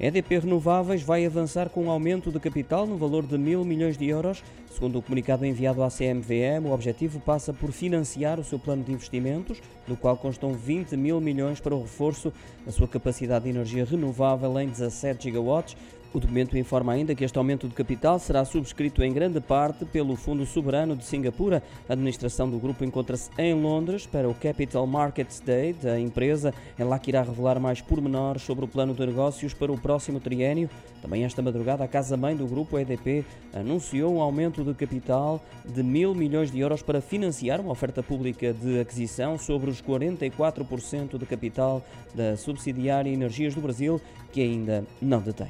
EDP Renováveis vai avançar com um aumento de capital no valor de mil milhões de euros. Segundo o comunicado enviado à CMVM, o objetivo passa por financiar o seu plano de investimentos, do qual constam 20 mil milhões para o reforço da sua capacidade de energia renovável em 17 gigawatts. O documento informa ainda que este aumento de capital será subscrito em grande parte pelo Fundo Soberano de Singapura. A administração do grupo encontra-se em Londres para o Capital Markets Day da empresa. É lá que irá revelar mais pormenores sobre o plano de negócios para o próximo triênio. Também esta madrugada, a casa-mãe do grupo EDP anunciou um aumento de capital de mil milhões de euros para financiar uma oferta pública de aquisição sobre os 44% de capital da subsidiária Energias do Brasil, que ainda não detém.